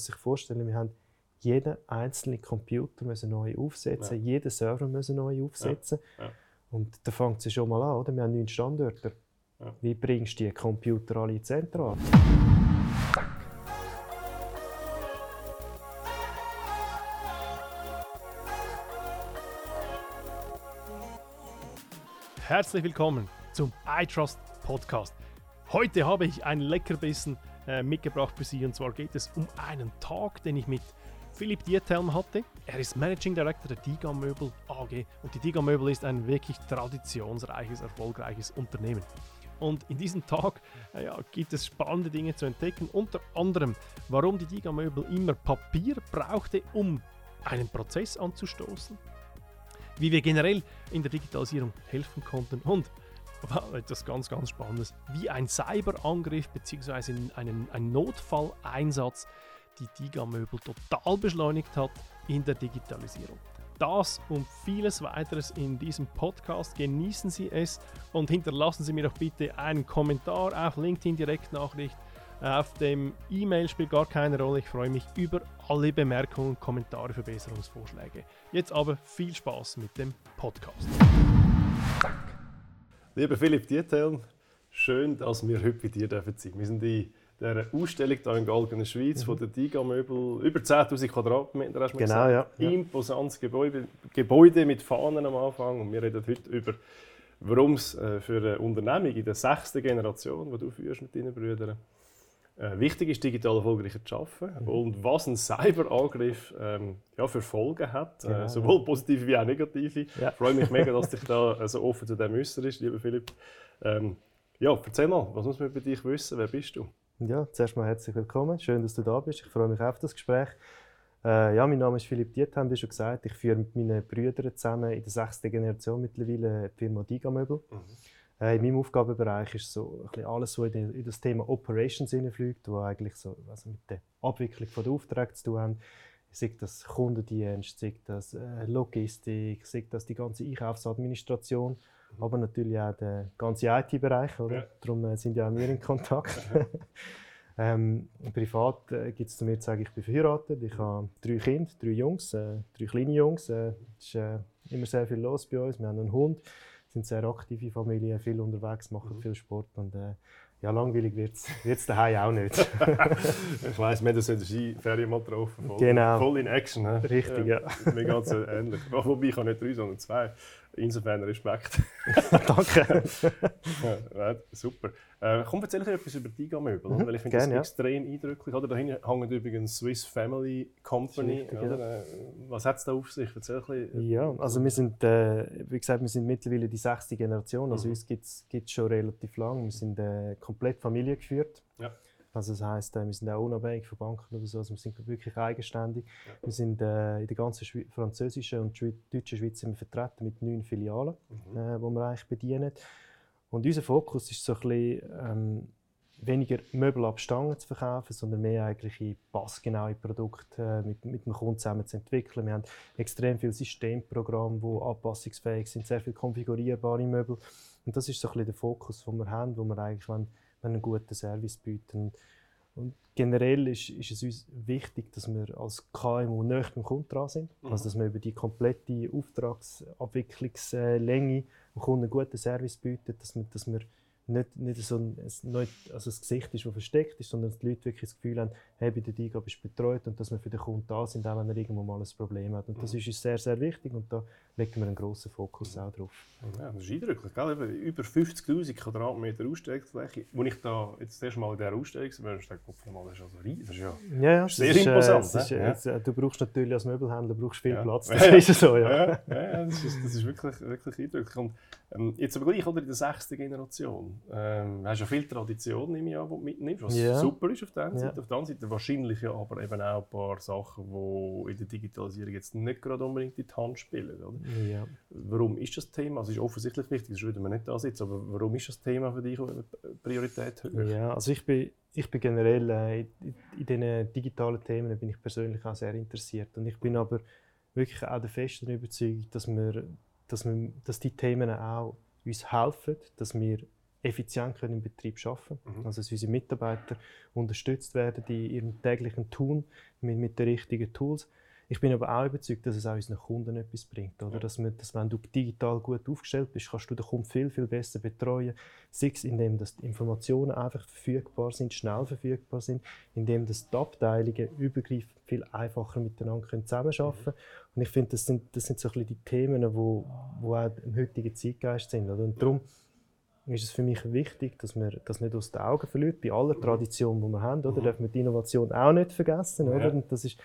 muss sich vorstellen, wir haben jeden einzelnen Computer müssen neu aufsetzen, ja. jeden Server müssen neu aufsetzen. Ja. Ja. Und da fängt es schon mal an, oder? Wir haben neun Standorte. Wie bringst du die Computer alle in zentral? Herzlich willkommen zum iTrust Podcast. Heute habe ich ein Leckerbissen äh, mitgebracht für Sie. Und zwar geht es um einen Tag, den ich mit Philipp Diethelm hatte. Er ist Managing Director der Diga Möbel AG und die Diga Möbel ist ein wirklich traditionsreiches, erfolgreiches Unternehmen. Und in diesem Tag äh, ja, gibt es spannende Dinge zu entdecken, unter anderem, warum die Diga Möbel immer Papier brauchte, um einen Prozess anzustoßen, wie wir generell in der Digitalisierung helfen konnten. Und etwas ganz, ganz Spannendes, wie ein Cyberangriff bzw. ein Notfalleinsatz die Diga-Möbel total beschleunigt hat in der Digitalisierung. Das und vieles weiteres in diesem Podcast. Genießen Sie es und hinterlassen Sie mir doch bitte einen Kommentar auf LinkedIn Direktnachricht. Auf dem E-Mail spielt gar keine Rolle. Ich freue mich über alle Bemerkungen, Kommentare, Verbesserungsvorschläge. Jetzt aber viel Spaß mit dem Podcast. Lieber Philipp Diethelm, schön, dass wir heute bei dir sein dürfen. Wir sind in der Ausstellung hier in Galgen, Schweiz, mhm. von der Diga-Möbel. Über 10.000 Quadratmeter, hast du genau, ja. Imposantes Gebäude, Gebäude mit Fahnen am Anfang. Und wir reden heute über, warum es äh, für eine Unternehmung in der sechsten Generation, die du führst mit deinen Brüdern, äh, wichtig ist, digital erfolgreich zu arbeiten. Mhm. Und was ein Cyberangriff ähm, ja, für Folgen hat, äh, genau, äh, sowohl positive wie auch negative. Ja. Ich freue mich mega, dass dich da so offen zu dem äußerst, lieber Philipp. Ähm, ja, erzähl mal, was muss man über dich wissen? Wer bist du? Ja, zuerst mal herzlich willkommen. Schön, dass du da bist. Ich freue mich auf das Gespräch. Äh, ja, mein Name ist Philipp Dietham, wie schon gesagt. Ich führe mit meinen Brüdern zusammen in der sechsten Generation mittlerweile die Firma Diga Möbel. Mhm. Äh, in meinem Aufgabenbereich ist so alles, was in, das Thema Operations hineinfliegt, wo eigentlich so, also mit der Abwicklung der Aufträge zu tun haben. Sei das Kundendienst, sei das äh, Logistik, sei das die ganze Einkaufsadministration aber natürlich auch der ganze IT-Bereich. Ja. Darum äh, sind ja auch wir in Kontakt. ähm, privat äh, gibt es zu mir zu sagen, ich bin verheiratet. Ich habe drei Kinder, drei Jungs, äh, drei kleine Jungs. Es ist äh, immer sehr viel los bei uns. Wir haben einen Hund, sind sehr aktive Familie, viel unterwegs, machen mhm. viel Sport. Und, äh, ja, langweilig wird es daheim auch nicht. ich weiss, wir haben das in der Skiferie mal getroffen. Voll, genau. voll in Action. He? Richtig, ja. ja. Mir ganz ähnlich. Wobei ich habe nicht drei, sondern zwei. Insofern Respekt. Danke. ja, super. Äh, komm, erzähl etwas über die Möbel, mhm, weil ich finde das ja. extrem eindrücklich. Oder? Da hängt übrigens Swiss Family Company. Richtig, ja. Äh, was hat es da auf sich? Erzähl ein bisschen. Ja, also wir sind, äh, wie gesagt, wir sind mittlerweile die sechste Generation. Also mhm. uns gibt es schon relativ lang. Wir sind äh, komplett familiengeführt. Ja. Also das heisst, äh, wir sind auch unabhängig von Banken oder so, also wir sind wirklich eigenständig. Ja. Wir sind äh, in der ganzen Schwe französischen und deutschen Schweiz sind wir vertreten mit neun Filialen, mhm. äh, die wir eigentlich bedienen. Und unser Fokus ist so ein bisschen, ähm, weniger Möbel ab Stangen zu verkaufen, sondern mehr eigentlich in passgenaue Produkte äh, mit, mit dem Kunden zusammen zu entwickeln. Wir haben extrem viele Systemprogramme, die anpassungsfähig sind, sehr viele konfigurierbare Möbel. Und das ist so ein bisschen der Fokus, den wir haben, wo wir eigentlich wollen, einen guten Service bieten. Und generell ist, ist, es uns wichtig, dass wir als KMU näher beim Kunden dran sind. Mhm. Also, dass wir über die komplette Auftragsabwicklungslänge dem Kunden einen guten Service bieten, dass wir, dass wir nicht, nicht so ein, nicht, also das Gesicht ist, das versteckt ist, sondern dass die Leute wirklich das Gefühl haben, hey, bei der DIGA bist du betreut und dass wir für den Kunden da sind, auch wenn er irgendwo mal ein Problem hat. Und das ist uns sehr, sehr wichtig und da legen wir einen grossen Fokus auch drauf. Ja, das ist eindrücklich, gell? über 50'000 Quadratmeter Ausstellungsfläche. Als ich da jetzt das erste Mal in dieser Ausstellung war, dachte ich, das ist also riesig. Das ist ja, ja, ja sehr ist, imposant. Äh, ist, ja. Jetzt, äh, du brauchst natürlich als Möbelhändler brauchst viel Platz, das ist so. Ja, ja, das, ist, das ist wirklich, wirklich eindrücklich. Und, ähm, jetzt aber gleich oder in der sechsten Generation. Ähm, hast ja viel Tradition, ich an, die du mitnimmst, was ja. super ist auf der einen Seite. Ja. Auf der anderen Seite wahrscheinlich ja aber eben auch ein paar Sachen, die in der Digitalisierung jetzt nicht gerade unbedingt in die Hand spielen. Oder? Ja. Warum ist das Thema, also ist offensichtlich wichtig, das würde man nicht da sitzen, aber warum ist das Thema für dich Priorität höher? Ja, also ich bin, ich bin generell äh, in, in diesen digitalen Themen bin ich persönlich auch sehr interessiert und ich bin aber wirklich auch der festen Überzeugung, dass wir dass, wir, dass die Themen auch uns helfen, dass wir effizient können im Betrieb arbeiten Mhm. Also dass unsere Mitarbeiter unterstützt werden in ihrem täglichen Tun mit, mit den richtigen Tools. Ich bin aber auch überzeugt, dass es auch unseren Kunden etwas bringt. Oder? Ja. Dass, man, dass wenn du digital gut aufgestellt bist, kannst du den Kunden viel, viel besser betreuen. Sei es, indem dass die Informationen einfach verfügbar sind, schnell verfügbar sind, indem dass die Abteilungen übergreifend viel einfacher miteinander können zusammenarbeiten können. Und ich finde, das sind, das sind so ein bisschen die Themen, die wo, wo auch im heutigen Zeitgeist sind. Oder? Und darum ist es für mich wichtig, dass man das nicht aus den Augen verliert. Bei aller Tradition, die wir haben, oder, Mhm. darf man die Innovation auch nicht vergessen. Oder? Ja. Und, das ist,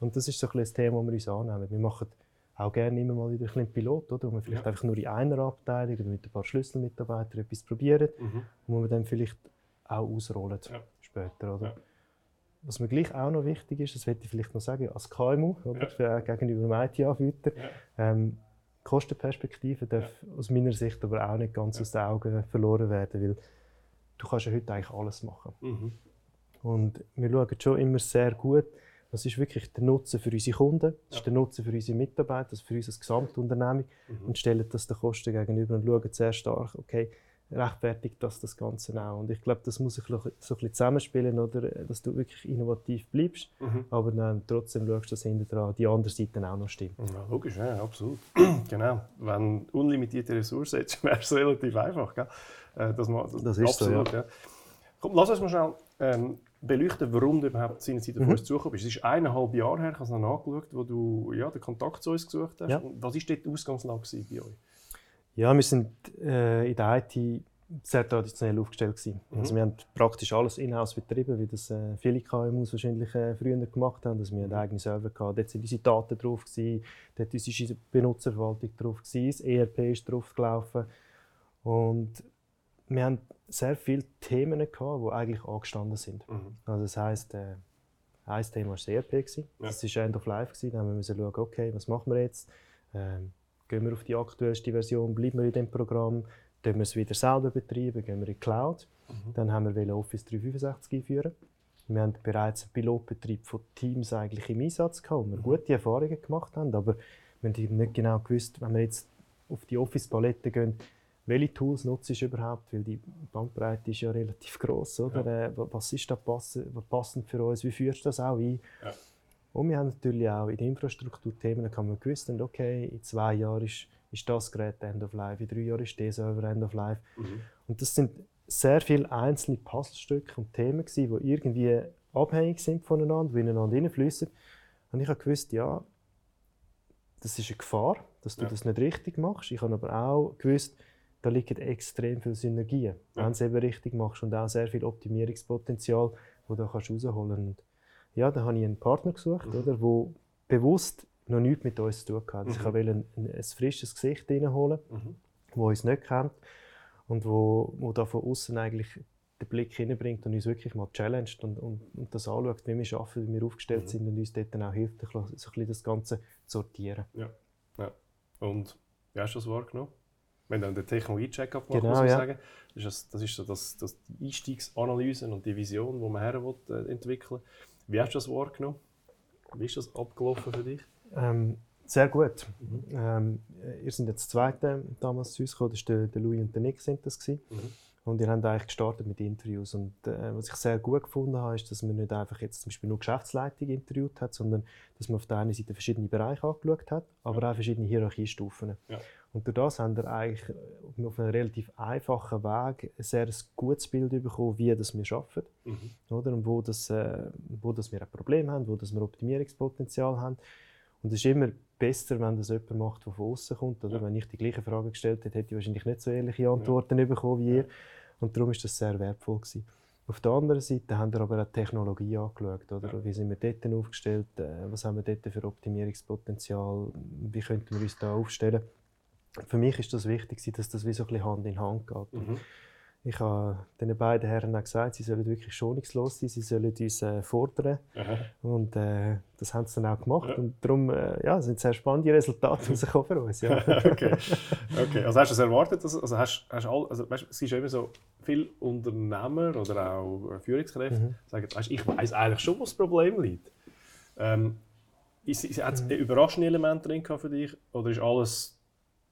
und das ist so ein bisschen das Thema, das wir uns annehmen. Wir machen auch gerne immer mal wieder ein bisschen Pilot, oder? wo wir vielleicht Ja. einfach nur in einer Abteilung oder mit ein paar Schlüsselmitarbeitern etwas probieren, Mhm. wo wir dann vielleicht auch ausrollen Ja. später. Oder? Ja. Was mir gleich auch noch wichtig ist, das möchte ich vielleicht noch sagen, als KMU oder, gegenüber dem IT-Anbieter, ähm, Kostenperspektive darf aus meiner Sicht aber auch nicht ganz aus den Augen verloren werden, weil du kannst ja heute eigentlich alles machen. Mhm. Und wir schauen schon immer sehr gut, was ist wirklich der Nutzen für unsere Kunden, Ja. ist der Nutzen für unsere Mitarbeiter, also für unser Gesamtunternehmung Mhm. und stellen das den Kosten gegenüber und schauen sehr stark, okay, rechtfertigt das das Ganze auch. Und ich glaube, das muss ein bisschen, so ein bisschen zusammenspielen, oder, dass du wirklich innovativ bleibst, Mhm. aber dann trotzdem schaust, dass hinten dran die andere Seite auch noch stimmt. Ja, logisch, ja, absolut. genau. Wenn du unlimitierte Ressourcen hättest, wäre es relativ einfach. Gell? Äh, Das, ma- Das ist so, ja. Komm, lass uns mal schnell ähm, beleuchten, warum du überhaupt seinerzeit auf Mhm. uns zugekommen bist. Es ist eineinhalb Jahre her, ich habe es noch nachgeschaut, wo du ja, den Kontakt zu uns gesucht hast. Ja. Was war dort die Ausgangslage bei euch? Ja, wir sind äh, in der IT sehr traditionell aufgestellt gewesen. Mhm. Also wir haben praktisch alles in-house betrieben, wie das äh, viele KMUs wahrscheinlich äh, früher gemacht haben. Also wir hatten eigene Server gehabt, dort sind unsere Daten drauf gewesen, dort ist unsere Benutzerverwaltung drauf gewesen, das ERP ist drauf gelaufen und wir haben sehr viele Themen gehabt, die eigentlich angestanden sind. Mhm. Also das heisst, äh, ein Thema war das ERP. gewesen. Ja. Das war End of Life. gewesen. Da haben wir müssen schauen, okay, was machen wir jetzt? Ähm, gehen wir auf die aktuellste Version, bleiben wir in dem Programm, tun wir es wieder selber betreiben, gehen wir in die Cloud. Mhm. Dann haben wir Office 365 einführen. Wir haben bereits einen Pilotbetrieb von Teams eigentlich im Einsatz gehabt, wo wir Mhm. gute Erfahrungen gemacht haben, aber wir haben nicht genau gewusst, wenn wir jetzt auf die Office-Palette gehen, welche Tools nutze ich überhaupt, weil die Bandbreite ist ja relativ groß, oder? Äh, wa- was ist da passend für uns, wie führst du das auch ein? Ja. Und wir haben natürlich auch in den Infrastrukturthemen kann man gewusst, haben, okay, in zwei Jahren ist, ist das Gerät End of Life, in drei Jahren ist der Server End of Life. Mhm. Und das sind sehr viele einzelne Puzzlestücke und Themen, gewesen, die irgendwie abhängig sind voneinander, die ineinander hineinfließen. Und ich habe gewusst, ja, das ist eine Gefahr, dass du Ja. das nicht richtig machst. Ich habe aber auch gewusst, da liegen extrem viele Synergien, Ja. wenn du es eben richtig machst und auch sehr viel Optimierungspotenzial, das du da rausholen kannst. Ja, da habe ich einen Partner gesucht, Mhm. oder, wo bewusst noch nichts mit uns zu tun hatte. Also Mhm. Ich wollte ein, ein, ein frisches Gesicht reinholen Mhm. wo uns nicht kennt und wo, wo da von außen eigentlich den Blick hineinbringt und uns wirklich mal challenged und, und, und das anschaut, wie wir arbeiten, wie wir aufgestellt Mhm. sind und uns dort dann auch hilft, so ein bisschen das Ganze zu sortieren. Und wie hast du das wahrgenommen? Haben dann den Technologie-Check-up gemacht, Genau, muss man ja. sagen. Das ist, das, das ist so das, das die Einstiegsanalyse und die Vision, die man her will, äh, entwickeln Wie hast du das wahrgenommen? Wie ist das abgelaufen für dich? Ähm, sehr gut. Mhm. Ähm, ihr seid jetzt Zweite damals zu uns gekommen, das ist der, Louis und der Nick sind das gewesen. Mhm. Und ihr habt eigentlich gestartet mit Interviews. Und äh, was ich sehr gut gefunden habe, ist, dass man nicht einfach jetzt zum Beispiel nur Geschäftsleitung interviewt hat, sondern dass man auf der einen Seite verschiedene Bereiche angeschaut hat, aber auch verschiedene Hierarchiestufen. Ja. Und durch das haben wir eigentlich auf einem relativ einfachen Weg ein sehr gutes Bild bekommen, wie das wir arbeiten. Mhm. Oder? Und wo, das, äh, wo das wir ein Problem haben, wo das wir Optimierungspotenzial haben. Und es ist immer besser, wenn das jemand macht, der von außen kommt. Oder? Ja. Wenn ich die gleiche Frage gestellt hätte, hätte ich wahrscheinlich nicht so ehrliche Antworten bekommen wie ihr. Und darum ist das sehr wertvoll gewesen. Auf der anderen Seite haben wir aber auch die Technologie angeschaut. Oder? Ja. Wie sind wir dort aufgestellt? Äh, Was haben wir dort für Optimierungspotenzial? Wie könnten wir uns da aufstellen? Für mich ist das wichtig, dass das wie so ein bisschen Hand in Hand geht. Mhm. Ich habe den beiden Herren auch gesagt, sie sollen wirklich schonungslos sein, sie sollen uns äh, fordern. Aha. Und äh, das haben sie dann auch gemacht. Ja. Und darum äh, ja, sind sehr spannende Resultate rausgekommen für uns. Ja. okay. okay. Also hast du es erwartet? Dass, also hast, hast all, also, weißt, es ist immer so, viele Unternehmer oder auch äh, Führungskräfte Mhm. sagen, weißt, ich weiß eigentlich schon, wo das Problem liegt. Ähm, ist, ist, hat es Mhm. überraschende Elemente drin für dich oder ist alles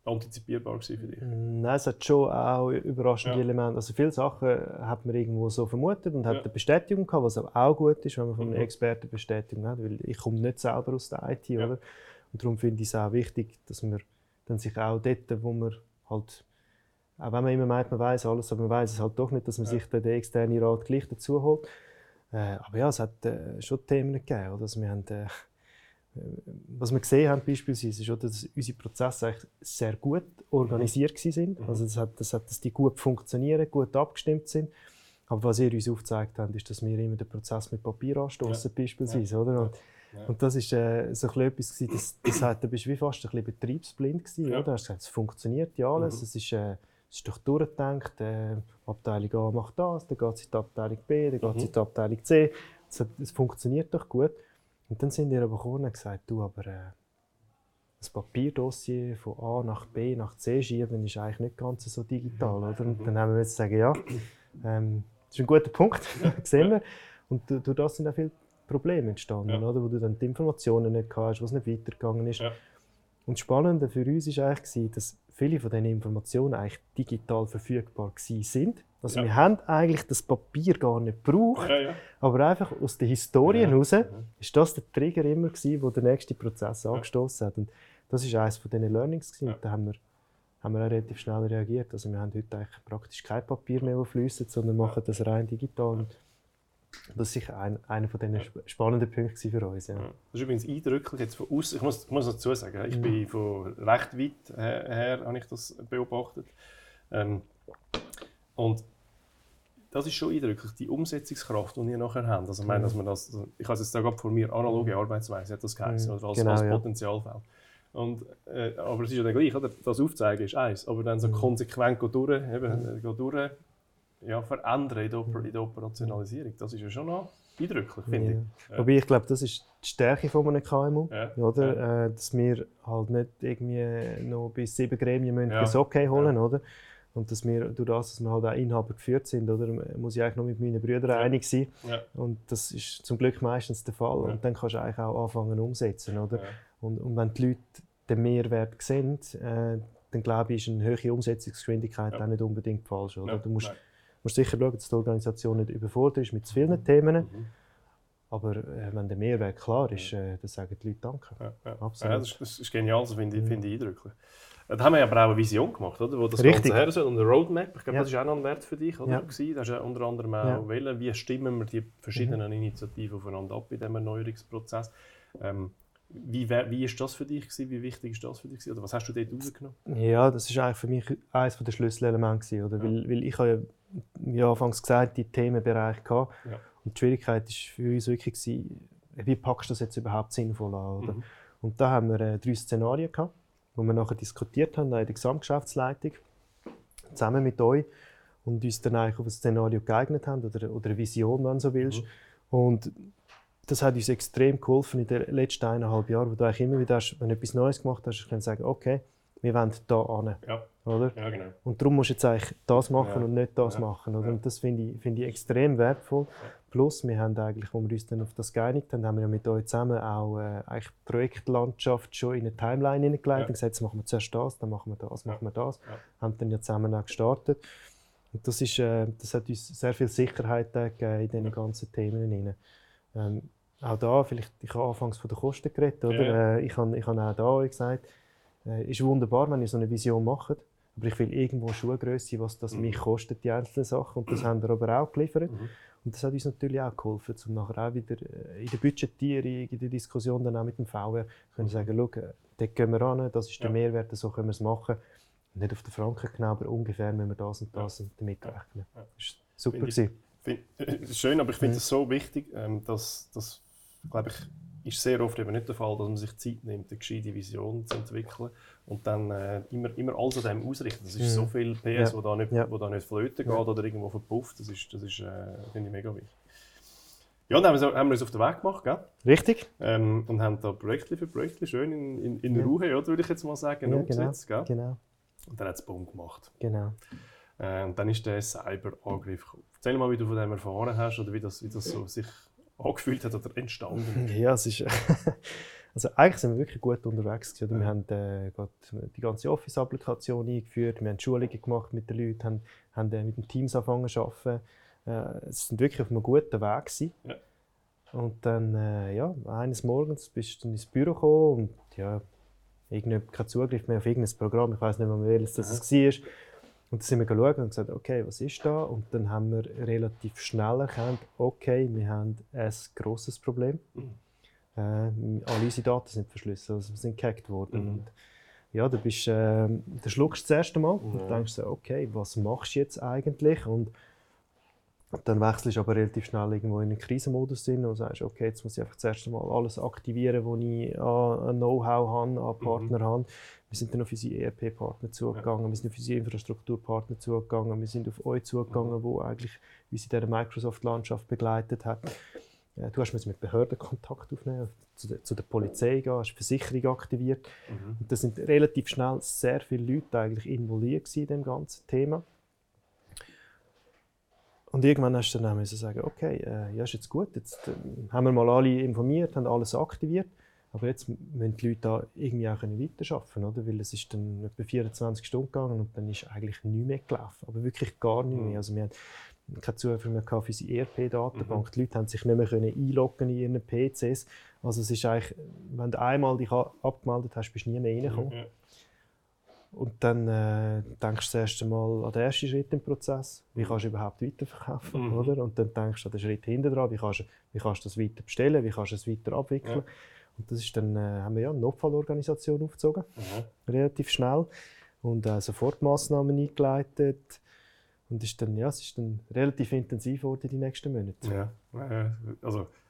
antizipierbar für dich? Nein, es hat schon auch überraschende Ja. Elemente. Also viele Sachen hat man irgendwo so vermutet und hat Ja. eine Bestätigung gehabt, was aber auch gut ist, wenn man von einem Mhm. Experten Bestätigung hat, weil ich komme nicht selber aus der IT, Ja. oder? Und darum finde ich es auch wichtig, dass man dann sich auch dort, wo man halt, auch wenn man immer meint, man weiß alles, aber man weiß es halt doch nicht, dass man Ja. sich dann den externen Rat gleich dazu holt. Äh, aber ja, es hat äh, schon Themen gegeben, oder? Also wir haben, äh, was wir gesehen haben beispielsweise, ist, dass unsere Prozesse eigentlich sehr gut organisiert sind. Mhm. Also das hat, das hat, dass die gut funktionieren, gut abgestimmt sind. Aber was ihr uns aufgezeigt habt, ist, dass wir immer den Prozess mit Papier anstoßen, beispielsweise, oder? Und, Ja. und das ist äh, so etwas gewesen, das, das hat, da bist du wie fast ein bisschen betriebsblind gewesen, Ja. oder? Du hast gesagt, es funktioniert ja alles, Mhm. es ist, äh, es ist doch durchgedacht, äh, Abteilung A macht das, dann geht es in die Abteilung B, dann geht es Mhm. in die Abteilung C. Es funktioniert doch gut. Und dann sind wir aber gekommen und gesagt, du, aber äh, das Papierdossier von A nach B nach C schieben ist eigentlich nicht ganz so digital, oder? Und dann haben wir jetzt sagen, ja, ähm, das ist ein guter Punkt, sehen wir. Und du- durch das sind auch viele Probleme entstanden, Ja. oder? Wo du dann die Informationen nicht hast, was nicht weitergegangen ist. Ja. Und das Spannende für uns war eigentlich, dass viele von diesen Informationen eigentlich digital verfügbar sind. Also Ja. wir haben eigentlich das Papier gar nicht gebraucht, Ja, ja. aber einfach aus der Historie Ja. heraus Mhm. ist das der Trigger immer gewesen, wo der nächste Prozess angestoßen hat. Und das ist eines von diesen Learnings gewesen. Ja. Und da haben wir, haben wir auch relativ schnell reagiert. Also wir haben heute eigentlich praktisch kein Papier mehr, das fließt, sondern machen das rein digital. Und das ist sicher ein, einer von sp- spannenden Punkten gewesen für uns. Ja. Das ist übrigens eindrücklich jetzt von außen. Ich muss, ich muss dazu sagen, ich Mhm. bin von recht weit her, her habe ich das beobachtet. Ähm, und das ist schon eindrücklich, die Umsetzungskraft, die ihr nachher habt. Also, ich meine, dass man das, also ich habe es jetzt da gerade vor mir, analoge Arbeitsweise hat das geheißen, Mhm. oder als, Genau, als ja. Potenzialfeld. Und, äh, aber es ist ja dann gleich, oder? das aufzeigen ist eins, aber dann so Mhm. konsequent go durch, eben, go durch ja, verändern in der, Oper in der Operationalisierung, das ist ja schon noch eindrücklich, finde Ja. ich. Ja. Wobei ich glaube, das ist die Stärke von einem KMU. Ja. Oder? Äh, dass wir halt nicht irgendwie noch bis sieben Gremien müssen Ja. das Okay holen oder? Und dass wir, durch das, dass wir halt auch Inhaber geführt sind, oder, muss ich eigentlich noch mit meinen Brüdern einig sein. Und das ist zum Glück meistens der Fall. Und dann kannst du eigentlich auch anfangen umsetzen. Oder? Und, und wenn die Leute den Mehrwert sehen, äh, dann glaube ich, ist eine höhere Umsetzungsgeschwindigkeit auch nicht unbedingt falsch. Oder? Du musst. Musst sicher schauen, dass die Organisation nicht überfordert ist mit zu vielen Themen. Mhm. Aber äh, wenn der Mehrwert klar ist, äh, dann sagen die Leute Danke. Ja, ja. Absolut. Ja, das, ist, das ist genial, das finde ich, finde ich eindrücklich. Da haben wir aber auch eine Vision gemacht, oder? wo das Richtig. Ganze her soll. Und eine Roadmap, ich glaube, das ist auch noch ein Wert für dich, oder? Ja. Ist ja unter anderem auch. Mhm. wählen, wie stimmen wir die verschiedenen Initiativen aufeinander ab in diesem Erneuerungsprozess. Ähm, wie, wie ist das für dich gewesen? Wie wichtig ist das für dich gewesen? Oder was hast du dort rausgenommen? Ja, das ist eigentlich für mich eines der Schlüsselelemente. gewesen, Oder? Ja. Weil, weil ich habe ja, anfangs gesagt, die Themenbereiche gehabt. Ja. Und die Schwierigkeit war für uns wirklich, gewesen, wie packst du das jetzt überhaupt sinnvoll an? Oder? Mhm. Und da haben wir äh, drei Szenarien gehabt, wo wir nachher diskutiert haben in der Gesamtgeschäftsleitung, zusammen mit euch und uns dann eigentlich auf ein Szenario geeignet haben oder, oder eine Vision, wenn du so willst. Mhm. Und das hat uns extrem geholfen in den letzten eineinhalb Jahren, wo du eigentlich immer wieder, hast, wenn du etwas Neues gemacht hast, hast du sagen, okay, wir wollen da an, Ja, oder? ja, genau. Und darum musst du jetzt eigentlich das machen Ja. und nicht das Ja. machen. Oder? Und das finde ich, finde ich extrem wertvoll. Plus, wir haben eigentlich, als wir uns dann auf das geeinigt haben, haben wir ja mit euch zusammen auch äh, eigentlich die Projektlandschaft schon in eine Timeline hineingelegt und gesagt, jetzt machen wir zuerst das, dann machen wir das, machen wir das. Haben dann ja zusammen auch gestartet. Und das, ist, äh, das hat uns sehr viel Sicherheit gegeben in diesen ganzen Themen. Ähm, auch da, vielleicht, ich habe anfangs von den Kosten geredet, oder? Äh, ich habe ich habe auch da gesagt, äh, ist wunderbar, wenn ihr so eine Vision macht, aber ich will irgendwo Schuhgröße, was das Mhm. mich kostet, die einzelnen Sachen. Und das haben wir aber auch geliefert. Mhm. Und das hat uns natürlich auch geholfen, um nachher auch wieder äh, in der Budgetierung, in der Diskussion dann auch mit dem VR können sagen, schau, äh, dort gehen wir ran, das ist der Ja. Mehrwert, so können wir es machen. Nicht auf den Franken genau, aber ungefähr müssen wir das und das damit Ja. rechnen. Ja. Das war super. Finde ich-. Find, äh, schön, aber ich finde Mhm. es so wichtig, ähm, dass, dass glaube ich, ist sehr oft eben nicht der Fall, dass man sich Zeit nimmt, eine gescheite Vision zu entwickeln und dann äh, immer, immer alles an dem ausrichten. Das ist Mhm. so viel PS, Ja. wo da nicht, Ja. wo da nicht flöten geht Ja. oder irgendwo verpufft. Das ist, das ist äh, finde ich mega wichtig. Ja, dann haben wir, haben wir uns auf den Weg gemacht, gell? Richtig? Ähm, und haben da Projektli für Projektli schön in, in, in Ja. Ruhe, oder, würde ich jetzt mal sagen, Ja, umgesetzt. Gell? Genau. Und dann hat es Boom gemacht. genau. Äh, und dann ist der Cyberangriff gekommen. Erzähl mal, wie du von dem erfahren hast oder wie das, wie das so sich angefühlt hat oder entstanden. Ja, es ist, Also eigentlich sind wir wirklich gut unterwegs gewesen. Oder? Wir haben äh, die ganze Office-Applikation eingeführt, wir haben Schulungen gemacht mit den Leuten, haben, haben äh, mit den Teams angefangen zu arbeiten. Äh, es sind wirklich auf einem guten Weg gewesen. Ja. Und dann, äh, ja, eines Morgens bist du ins Büro gekommen und ja, irgendwie kein Zugriff mehr auf irgendein Programm. Ich weiß nicht mehr, welches das ja. war. Und dann sind wir geschaut und gesagt, okay, was ist da? Und dann haben wir relativ schnell erkannt, okay, wir haben ein grosses Problem. Mhm. Äh, alle unsere Daten sind verschlüsselt, also wir sind gehackt worden. Mhm. Und ja, da bist, äh, da schluckst du das erste Mal mhm. und denkst so, okay, was machst du jetzt eigentlich? Und dann wechselst du aber relativ schnell irgendwo in einen Krisenmodus und sagst, okay, jetzt muss ich einfach zuerst mal alles aktivieren, was ich an Know-how habe, an mhm. Partner mhm. habe. Wir sind dann auf unsere ERP-Partner zugegangen, ja. wir sind auf unsere Infrastrukturpartner zugegangen, wir sind auf euch zugegangen, mhm. wo eigentlich uns in dieser Microsoft-Landschaft begleitet hat. Äh, du hast mit Behörden Kontakt aufnehmen, zu der, zu der Polizei gehen, hast Versicherung aktiviert. Mhm. Und da sind relativ schnell sehr viele Leute eigentlich involviert in dem ganzen Thema. Und irgendwann hast du dann müssen sagen, okay, äh, ja, ist jetzt gut, jetzt äh, haben wir mal alle informiert, haben alles aktiviert, aber jetzt müssen die Leute da irgendwie auch weiterarbeiten oder? Weil es ist dann etwa 24 Stunden gegangen und dann ist eigentlich nichts mehr gelaufen, aber wirklich gar nichts mehr. Mhm. Also wir haben keinen Zugriff mehr für unsere ERP-Datenbank. Mhm. Die Leute haben sich nicht mehr können einloggen in ihren PCs. Also es ist eigentlich, wenn du einmal dich abgemeldet hast, bist du nie mehr reingekommen. Mhm. Und dann äh, denkst du das erste Mal an den ersten Schritt im Prozess. Wie mhm. kannst du überhaupt weiterverkaufen? Mhm. Oder? Und dann denkst du an den Schritt hinten dran. Wie kannst, du, wie kannst du das weiter bestellen? Wie kannst du es weiter abwickeln? Ja. Und das ist dann, äh, haben wir ja eine Notfallorganisation aufgezogen. Mhm. Relativ schnell. Und äh, Sofortmaßnahmen eingeleitet. Und ist dann, ja, es ist dann relativ intensiv geworden die nächsten Monate. Ja, also ich, ist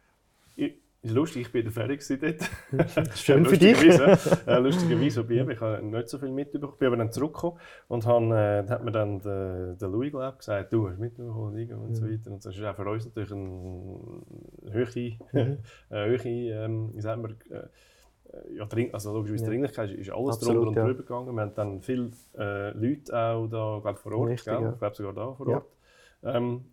lustig, ich bin der fertig dort. Schön für dich. äh, lustigerweise bei ihm, ich habe nicht so viel mitbekommen. Bin aber dann zurückgekommen und habe, äh, hat mir dann der, der Louis glaub, gesagt, du hast mitbekommen und, so mhm. weiter. Und das ist auch für uns natürlich eine hohe, mhm. äh, ähm, wie sagen wir, äh, ja, also logischerweise ja. Dringlichkeit ist alles Absolut, drunter und ja. drüber gegangen. Wir haben dann viele äh, Leute auch da, glaub, vor Ort, Richtig, ja. ich glaube sogar da vor Ort. Ähm,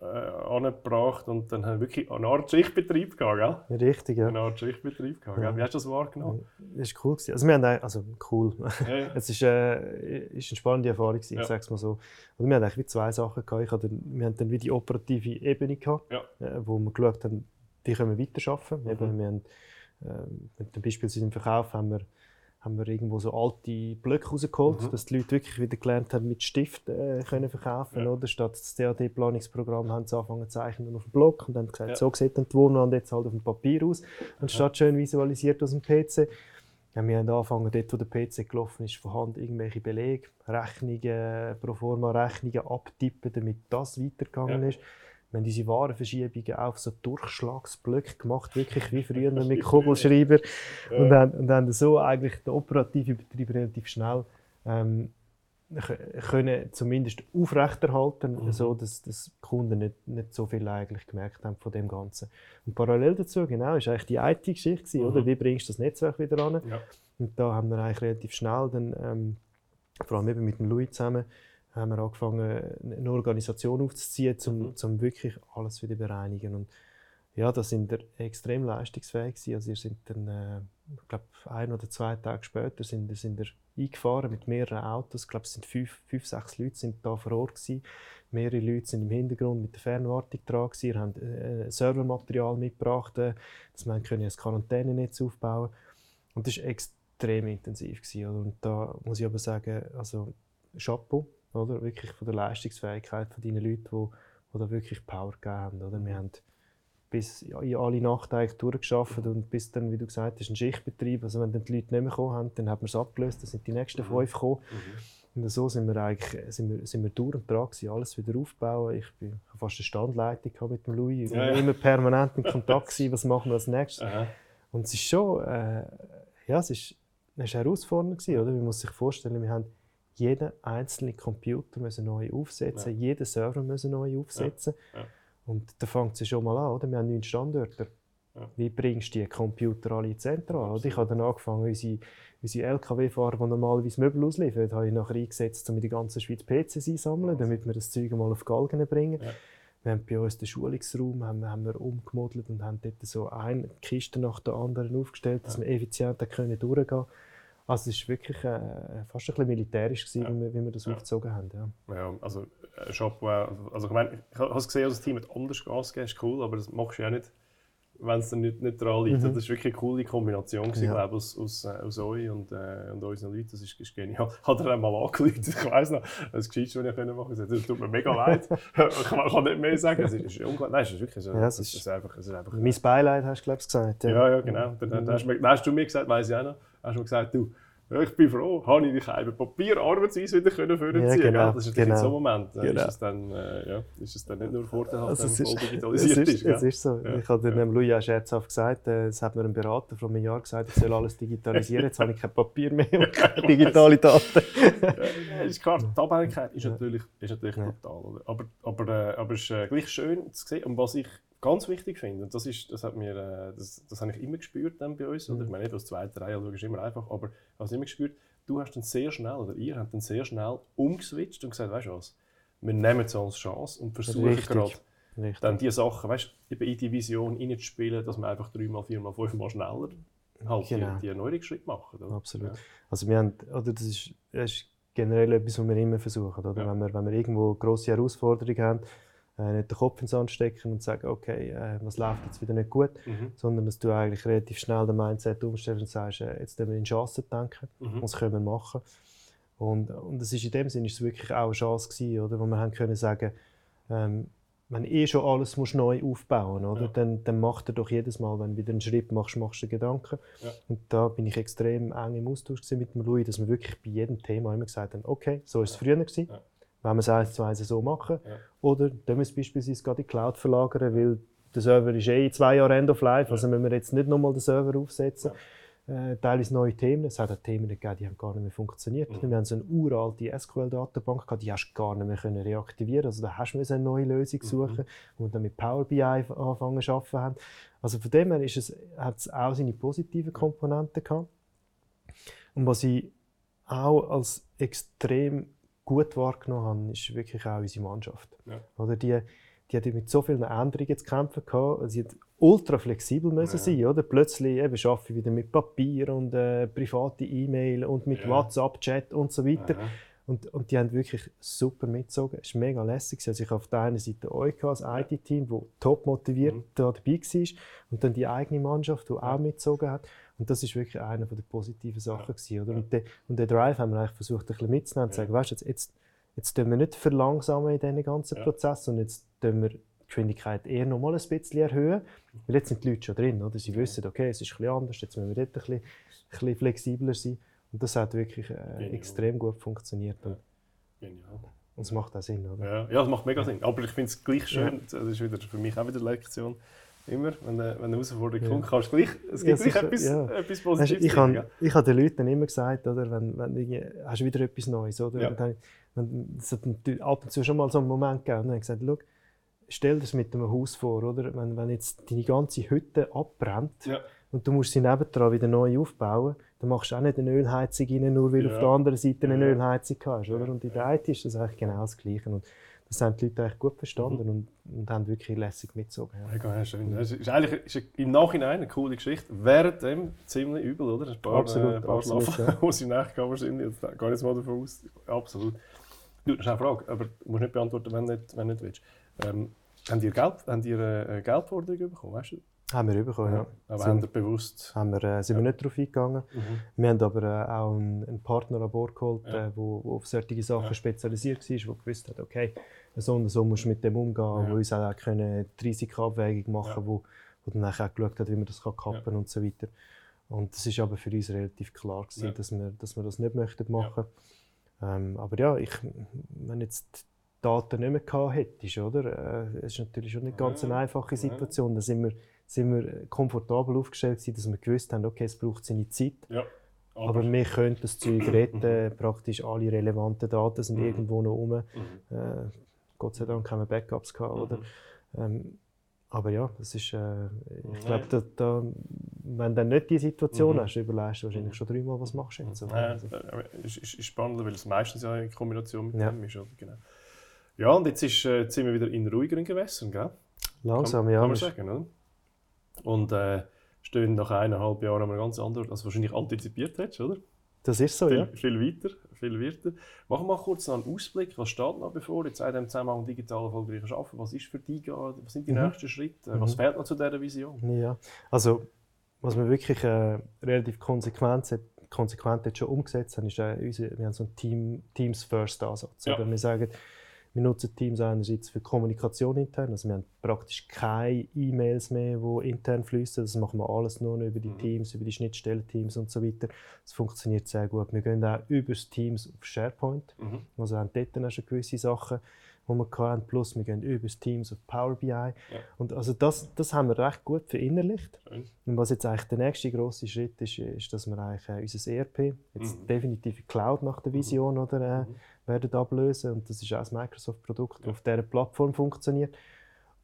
äh, angebracht und dann haben wir wirklich eine Art Schichtbetrieb gehabt, gell? Richtig, ja. Eine Art Schichtbetrieb gehabt, ja. Wie hast du das wahrgenommen? Das war cool. Also wir haben, also cool. Ja, es ist, äh, ist eine spannende Erfahrung gewesen, ja. ich sage es mal so. Also wir haben eigentlich zwei Sachen gehabt. Ich hatte, wir haben dann wie die operative Ebene gehabt, ja. äh, wo wir geschaut haben, die können wir weiterarbeiten. Mhm. Eben, wir haben, äh, zum Beispiel im Verkauf haben wir haben wir irgendwo so alte Blöcke rausgeholt, mhm. dass die Leute wirklich wieder gelernt haben, mit Stift äh, können verkaufen ja. oder Statt das DAD-Planungsprogramm haben sie angefangen zu zeichnen auf dem Block und dann gesagt, ja. so sieht dann die Wohnwand jetzt halt auf dem Papier aus, anstatt ja. schön visualisiert aus dem PC. Ja, wir haben angefangen, dort wo der PC gelaufen ist, von Hand irgendwelche Belege, Rechnungen, Proforma-Rechnungen abtippen, damit das weitergegangen ist. Wir haben diese Warenverschiebungen auf so Durchschlagsblöcke gemacht, wirklich wie früher mit Kugelschreiber. Ja. Und, dann, und dann so eigentlich den operativen Betrieb relativ schnell ähm, können zumindest aufrechterhalten, mhm. so dass, dass die Kunden nicht, nicht so viel eigentlich gemerkt haben von dem Ganzen. Und parallel dazu, genau, ist eigentlich die IT-Geschichte, mhm. oder? Wie bringst du das Netzwerk wieder an? Ja. Und da haben wir eigentlich relativ schnell dann, ähm, vor allem eben mit dem Louis zusammen, haben wir angefangen, eine Organisation aufzuziehen, um mhm. wirklich alles wieder bereinigen. Und ja, da sind wir extrem leistungsfähig gewesen. Also wir sind dann, äh, ich glaube, ein oder zwei Tage später sind, sind wir eingefahren mit mehreren Autos. Ich glaube, es sind fünf, fünf, sechs Leute sind da vor Ort gewesen. Mehrere Leute sind im Hintergrund mit der Fernwartung dran gewesen. Wir haben äh, Servermaterial mitgebracht, äh, dass wir können ein Quarantänenetz aufbauen Und das war extrem intensiv gewesen. Und da muss ich aber sagen, also Chapeau oder? Wirklich von der Leistungsfähigkeit von deinen Leuten, die, die da wirklich Power gegeben haben. Oder? Wir haben bis in alle Nacht eigentlich durchgearbeitet und bis dann, wie du gesagt hast, ein Schichtbetrieb. Also wenn dann die Leute nicht mehr gekommen haben, dann haben wir es abgelöst, dann sind die nächsten mhm. fünf gekommen. Mhm. Und so sind wir eigentlich sind wir, sind wir durch und dran gewesen, alles wieder aufbauen. Ich bin fast eine Standleitung mit dem Louis, ja, ja. immer permanent in Kontakt gewesen, was machen wir als nächstes. Aha. Und es ist schon, äh, ja, es ist, es ist herausfordernd gewesen, oder? Man muss sich vorstellen, wir haben jeden einzelnen Computer müssen neu aufsetzen, ja. jeden Server müssen neu aufsetzen. Ja. Ja. Und da fängt es schon mal an, oder? Wir haben neun Standorte. Wie bringst du die Computer alle zentral? Oder? Ich habe dann angefangen, unsere, unsere LKW-Fahrer, die normalerweise Möbel ausliefern, habe ich nachher eingesetzt, um in die ganze Schweiz PCs einsammeln, damit wir das Zeug mal auf Galgen bringen. Wir haben bei uns den Schulungsraum haben, haben wir umgemodelt und haben dort so eine Kiste nach der anderen aufgestellt, dass wir effizient können durchgehen können. Also es war wirklich äh, fast ein bisschen militärisch, gewesen, ja. wie, wir, wie wir das ja. aufgezogen haben. Ja, ja also äh, Chapeau. Also ich meine, ich habe es gesehen, dass das Team hat anders Gas gegeben, ist cool, aber das machst du ja nicht wenn es dann nicht, nicht daran liegt. Mhm. Das war wirklich eine coole Kombination gewesen, ja. glaube, aus, aus, äh, aus euch und, äh, und unseren Leuten. Das ist, ist genial. Hat er einmal angerufen, ich weiss noch, das Geschichte, was ich machen konnte. Das tut mir mega leid. ich kann nicht mehr sagen. Es ist, ist unglaublich. Nein, es ist wirklich so. Ja, es ist, ist, einfach, es ist einfach... Mein Beileid hast du, glaube ich, gesagt. Ja, ja, ja genau. Dann, dann, dann, hast, dann hast du mir gesagt, weiss ich auch noch, hast du gesagt, du, ich bin froh, habe ich die Scheibe Papier arbeitsweise wieder können vorziehen ja, genau, Das ist natürlich genau. so Moment. Genau. Ist, es dann, äh, ja, ist es dann nicht nur vorteilhaft, also wenn es voll digitalisiert es ist. Es ist so. Ja. Ich habe ja. Louis auch scherzhaft gesagt, äh, es hat mir ein Berater vor einem Jahr gesagt, ich soll alles digitalisieren. Jetzt habe ich kein Papier mehr und keine digitale Daten. ja, ist klar, die Abhängigkeit ist natürlich, ist natürlich brutal. Aber, aber, äh, aber es ist äh, gleich schön zu sehen. Und was ich ganz wichtig finde, und das, ist, das, hat mir, äh, das, das habe ich immer gespürt dann bei uns, mhm. ich meine, nicht aus zweiter Reihe ist immer einfach, aber ich habe es immer gespürt, du hast dann sehr schnell, oder ihr habt dann sehr schnell umgeswitcht und gesagt, weißt du was, wir nehmen es als Chance und versuchen gerade dann die Sachen, weißt du, in die Vision reinzuspielen, dass wir einfach dreimal, viermal, fünfmal schneller halt genau. die, die Erneuerungsschritte machen. Oder? Absolut. Ja. Also wir haben, oder das ist, das ist generell etwas, was wir immer versuchen, oder? Ja. Wenn, wir, wenn wir irgendwo grosse Herausforderungen haben, äh, nicht den Kopf ins Sand stecken und sagen, okay, äh, was läuft jetzt wieder nicht gut, mhm. sondern dass du eigentlich relativ schnell den Mindset umstellst und sagst, äh, jetzt müssen wir in Chancen denken, mhm. was können wir machen. Und, und das ist in dem Sinne ist es wirklich auch eine Chance gewesen, oder, wo wir haben können sagen, ähm, wenn eh schon alles musst neu aufbauen oder? Ja. Dann, dann macht er doch jedes Mal, wenn du wieder einen Schritt machst, machst du Gedanken. Ja. Und da bin ich extrem eng im Austausch mit dem Louis, dass wir wirklich bei jedem Thema immer gesagt haben, okay, so ist es früher gewesen. Ja wenn wir es eins zu eins so machen. Ja. Oder können wir es beispielsweise gerade in die Cloud verlagern, weil der Server ist eh in zwei Jahren End of Life, also müssen wir jetzt nicht nochmal den Server aufsetzen. Ja. Äh, teilweise neue Themen. Es hat auch Themen gegeben, die haben gar nicht mehr funktioniert. Mhm. Wir haben so eine uralte SQL-Datenbank gehabt, die hast du gar nicht mehr können reaktivieren Also da hast du eine neue Lösung mhm. suchen, mhm. wo wir dann mit Power BI anfangen zu arbeiten haben. Also von dem her ist es, hat es auch seine positiven Komponenten gehabt. Und was ich auch als extrem gut wahrgenommen habe, ist wirklich auch unsere Mannschaft. Ja. Oder die, die hat mit so vielen Änderungen zu kämpfen gehabt. Sie hat ultra flexibel müssen ja. sein, oder? Plötzlich eben arbeite ich wieder mit Papier und äh, private E-Mail und mit ja. WhatsApp-Chat und so weiter. Ja. Und, und die haben wirklich super mitgezogen. Es war mega lässig. Also ich auf der einen Seite euch als IT-Team, das top motiviert mhm. da dabei war. Und dann die eigene Mannschaft, die auch mitgezogen hat. Und das ist wirklich eine der positiven Sachen. Ja. oder? Und, de, und den Drive haben wir eigentlich versucht, ein bisschen mitzunehmen und zu sagen, weißt, jetzt, jetzt, jetzt tun wir nicht verlangsamen in diesen ganzen ja. Prozess, sondern jetzt tun wir die Geschwindigkeit eher noch mal ein bisschen erhöhen. Weil jetzt sind die Leute schon drin. Oder? Sie wissen, okay, es ist ein bisschen anders, jetzt müssen wir dort ein bisschen, ein bisschen flexibler sein. Und das hat wirklich äh, extrem gut funktioniert. Und, Genial. Und es macht auch Sinn, oder? Ja, ja es macht mega Sinn. Aber ich finde es gleich schön, ja. das ist wieder für mich auch wieder eine Lektion, immer, wenn eine, wenn eine Herausforderung ja. kommt, kannst du gleich, es gibt ja, gleich etwas, ja. etwas Positives. ich habe ich hab den Leuten immer gesagt, oder, wenn, wenn hast du wieder etwas Neues, oder? Ja. Dann, wenn, es hat ab und zu schon mal so einen Moment gegeben, und dann habe ich gesagt, schau, stell dir das mit einem Haus vor, oder? Wenn, wenn jetzt deine ganze Hütte abbrennt ja. und du musst sie nebendran wieder neu aufbauen, dann machst du auch nicht eine Ölheizung rein, nur weil ja. auf der anderen Seite eine Ölheizung hast, oder? Und in der IT ist das eigentlich genau das Gleiche. Und das haben die Leute eigentlich gut verstanden mhm. und, und haben wirklich lässig mitgezogen. Ja. Mega schön. Das ist eigentlich ist im Nachhinein eine coole Geschichte. Während dem ziemlich übel, oder? Ein paar, absolut, äh, paar absolut, Schlafen, ja. die im Nachtkammer sind. Jetzt gar nicht mal davon aus. Absolut. Du, das ist eine Frage, aber du musst nicht beantworten, wenn du nicht, wenn nicht willst. Ähm, haben ihr, Geld, haben ihr äh, Geldforderungen bekommen, weißt du? Haben wir bekommen, ja. Aber sind, haben wir bewusst? Haben wir, äh, sind ja. wir nicht darauf eingegangen. Mhm. Wir haben aber äh, auch einen, einen, Partner an Bord geholt, der ja. äh, auf solche Sachen ja. spezialisiert war, der gewusst hat, okay, so und so musst du mit dem umgehen, ja. wo uns auch können die Risikoabwägung machen ja. wo, wo dann auch geschaut hat, wie man das kann kappen ja. und so weiter. Und das ist aber für uns relativ klar gewesen, ja. dass, wir, dass wir das nicht möchten machen. Ähm, aber ja, ich, wenn jetzt die Daten nicht mehr gehabt hättest, oder? Äh, es ist natürlich schon nicht ganz eine einfache Situation. Da sind wir sind wir komfortabel aufgestellt gewesen, dass wir gewusst haben, okay, es braucht seine Zeit. Ja, aber, aber, wir können das Zeug retten, praktisch alle relevanten Daten sind mhm. irgendwo noch rum. Mhm. Äh, Gott sei Dank haben wir Backups gehabt, mhm. oder? Ähm, aber ja, das ist, äh, ich glaube, da, da, wenn du nicht die Situation mhm. hast, überlegst du wahrscheinlich schon dreimal, was machst du jetzt. Ja, also. ist, ist, spannend, weil es meistens ja in Kombination mit ja. dem ist. Oder? Genau. Ja, und jetzt, ist, äh, jetzt sind wir wieder in ruhigeren Gewässern, gell? Langsam, kann, ja. Kann man sagen, oder? Und äh, stehen nach eineinhalb Jahren an einem ganz anderen, als du wahrscheinlich antizipiert hättest, oder? Das ist so, viel, ja. Viel weiter, viel weiter. Machen wir mal kurz noch einen Ausblick. Was steht noch bevor? Jetzt in diesem Zusammenhang digital erfolgreich arbeiten. Was ist für dich, was sind die Mhm. nächsten Schritte? Was fehlt noch zu dieser Vision? Ja, also was wir wirklich äh, relativ konsequent, konsequent jetzt schon umgesetzt haben, ist äh, unser, wir haben so einen Team, Teams First Ansatz. Ja. Oder wir sagen, wir nutzen Teams einerseits für Kommunikation intern, also wir haben praktisch keine E-Mails mehr, die intern fließen. Das machen wir alles nur noch über die Mhm. Teams, über die Schnittstellen-Teams und so weiter. Das funktioniert sehr gut. Wir gehen auch über Teams auf SharePoint. Mhm. Also haben dort dann auch schon gewisse Sachen, die wir hatten. Plus wir gehen über das Teams auf Power BI. Und also das, das haben wir recht gut verinnerlicht. Schön. Und was jetzt eigentlich der nächste große Schritt ist, ist, dass wir eigentlich äh, unser ERP jetzt Mhm. definitiv Cloud nach der Vision oder, äh, Mhm. werden ablösen. Und das ist auch ein Microsoft-Produkt, das auf dieser Plattform funktioniert.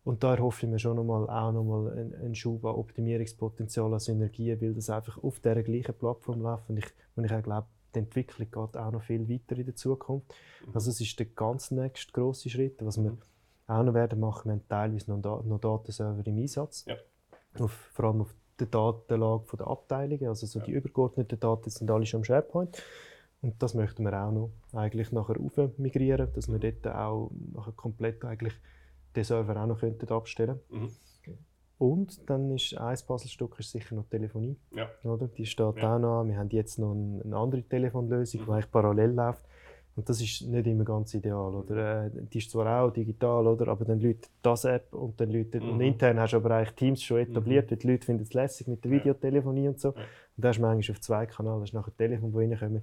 Und da erhoffe ich mir schon noch mal, auch nochmal einen, einen Schub an Optimierungspotenzial, an Synergien, weil das einfach auf dieser gleichen Plattform läuft. Und ich, und ich auch glaube, die Entwicklung geht auch noch viel weiter in der Zukunft. Also es ist der ganz nächste grosse Schritt, was wir Mhm. auch noch werden machen. Wir haben teilweise noch, noch Datenserver im Einsatz. Ja. Auf, vor allem auf der Datenlage der Abteilungen, also so Ja. die übergeordneten Daten sind alle schon am SharePoint. Und das möchten wir auch noch eigentlich nachher rauf migrieren, dass wir dort auch nachher komplett eigentlich den Server auch noch könnten abstellen Mhm. Und dann ist ein Puzzlestück ist sicher noch die Telefonie. Ja. Oder? Die steht Ja. auch noch an. Wir haben jetzt noch ein- eine andere Telefonlösung, Mhm. die eigentlich parallel läuft. Und das ist nicht immer ganz ideal. Oder? Äh, Die ist zwar auch digital, oder? aber dann läutet das App und dann läutet, und Mhm. intern hast du aber eigentlich Teams schon etabliert, weil die Leute finden es lässig mit der. Videotelefonie und so. Ja. Und da hast du manchmal auf zwei Kanälen, hast du nachher Telefon, die reinkommen.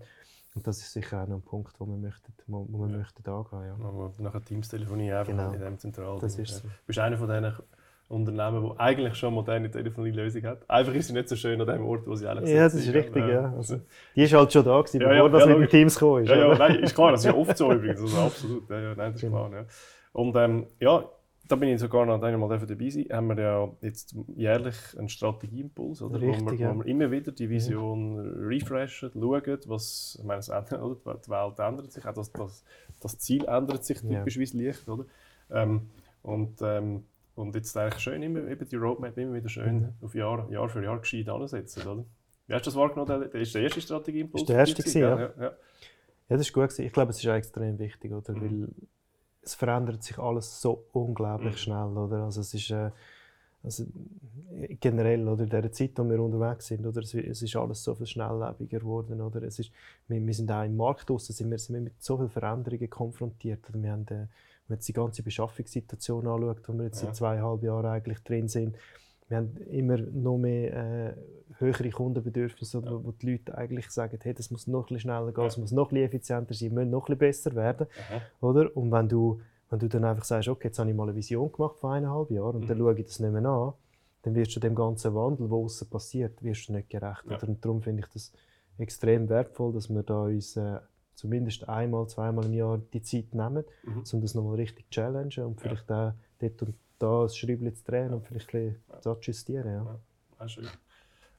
Und das ist sicher auch noch ein Punkt, wo wir möchten, wo, wo wir Ja. möchten angehen. Ja. Nachher Teams-Telefonie einfach Genau. in dem zentral. Das ist so. Du bist einer von diesen Unternehmen, die eigentlich schon moderne Telefonielösung hat. Einfach ist sie nicht so schön an dem Ort, wo sie eigentlich Ja, das sind. ist richtig. Ja. Also, die ist halt schon da gewesen, Ja, bevor ja, das ja, mit den. Teams gekommen ist. Ja, ja, nein, ist klar, das ist ja oft so übrigens. Also absolut. Ja, ja, nein, das ist Genau. klar. Ja. Und ähm, ja, da bin ich sogar noch einmal dabei sein. Haben wir ja jetzt jährlich einen Strategieimpuls, oder? Richtig, wo, wir, ja. wo wir immer wieder die Vision refreshen, schauen, was, ich meine, es ändert, oder? die Welt ändert sich, auch das, das, das Ziel ändert sich Ja. typischerweise leicht, oder? Ähm, und, ähm, und jetzt eigentlich schön immer eben die Roadmap immer wieder schön Mhm. auf Jahr, Jahr für Jahr gescheit ansetzen, oder? Wie hast du das wahrgenommen? Der ist der erste Strategieimpuls? Ist der erste gewesen, gell? ja. ja. Ja, das ist gut. gewesen. Ich glaube, es ist auch extrem wichtig, oder? Mhm. Weil es verändert sich alles so unglaublich Mhm. schnell, oder? Also es ist äh, also generell, oder in der Zeit, in der wir unterwegs sind, oder? Es, es ist alles so viel schnelllebiger geworden, oder? Es ist, wir, wir sind auch im Markt draussen, sind wir, sind wir mit so vielen Veränderungen konfrontiert, oder? Wir haben, äh, wenn man jetzt die ganze Beschaffungssituation anschaut, wo wir jetzt Ja. seit zweieinhalb Jahren eigentlich drin sind, wir haben immer noch mehr äh, höhere Kundenbedürfnisse, oder, wo die Leute eigentlich sagen, hey, das muss noch ein schneller gehen, es Ja. muss noch ein effizienter sein, wir müssen noch ein besser werden. Aha. Oder? Und wenn du, wenn du dann einfach sagst, okay, jetzt habe ich mal eine Vision gemacht vor eineinhalb Jahren und Mhm. dann schaue ich das nicht mehr an, dann wirst du dem ganzen Wandel, der außen passiert, wirst du nicht gerecht. Ja. Und darum finde ich das extrem wertvoll, dass wir da uns äh, zumindest einmal, zweimal im Jahr die Zeit nehmen, Mhm. um das nochmal richtig zu challengen und vielleicht auch dort und da ein Schräubchen zu drehen und vielleicht ein bisschen zu adjustieren. Ja. Ah, schön.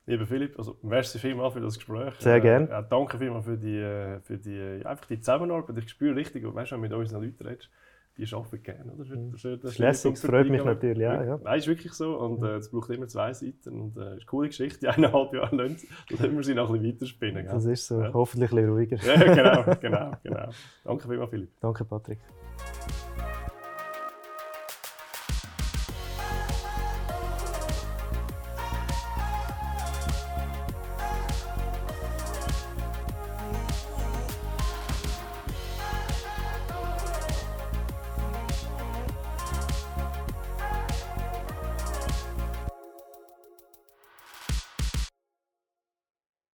Lieber Philipp, also merci vielmals für das Gespräch. Sehr Äh, gern. ja, danke vielmals für die, äh, für die, äh, einfach die Zusammenarbeit. Ich spüre richtig, weißt du, wenn du mit unseren Leuten redest, die arbeiten gerne. Oder? Für, für, Das ist lässig, das freut mich natürlich, ja, ja. Nein, ist wirklich so. Und äh, es braucht immer zwei Seiten. Und äh, ist eine coole Geschichte, eineinhalb Jahre lang. Dann können wir sie noch ein bisschen weiterspinnen. gell? Das ist so, Ja. hoffentlich ein bisschen ruhiger. Ja, genau, genau, genau. Danke vielmals, Philipp. Danke, Patrick.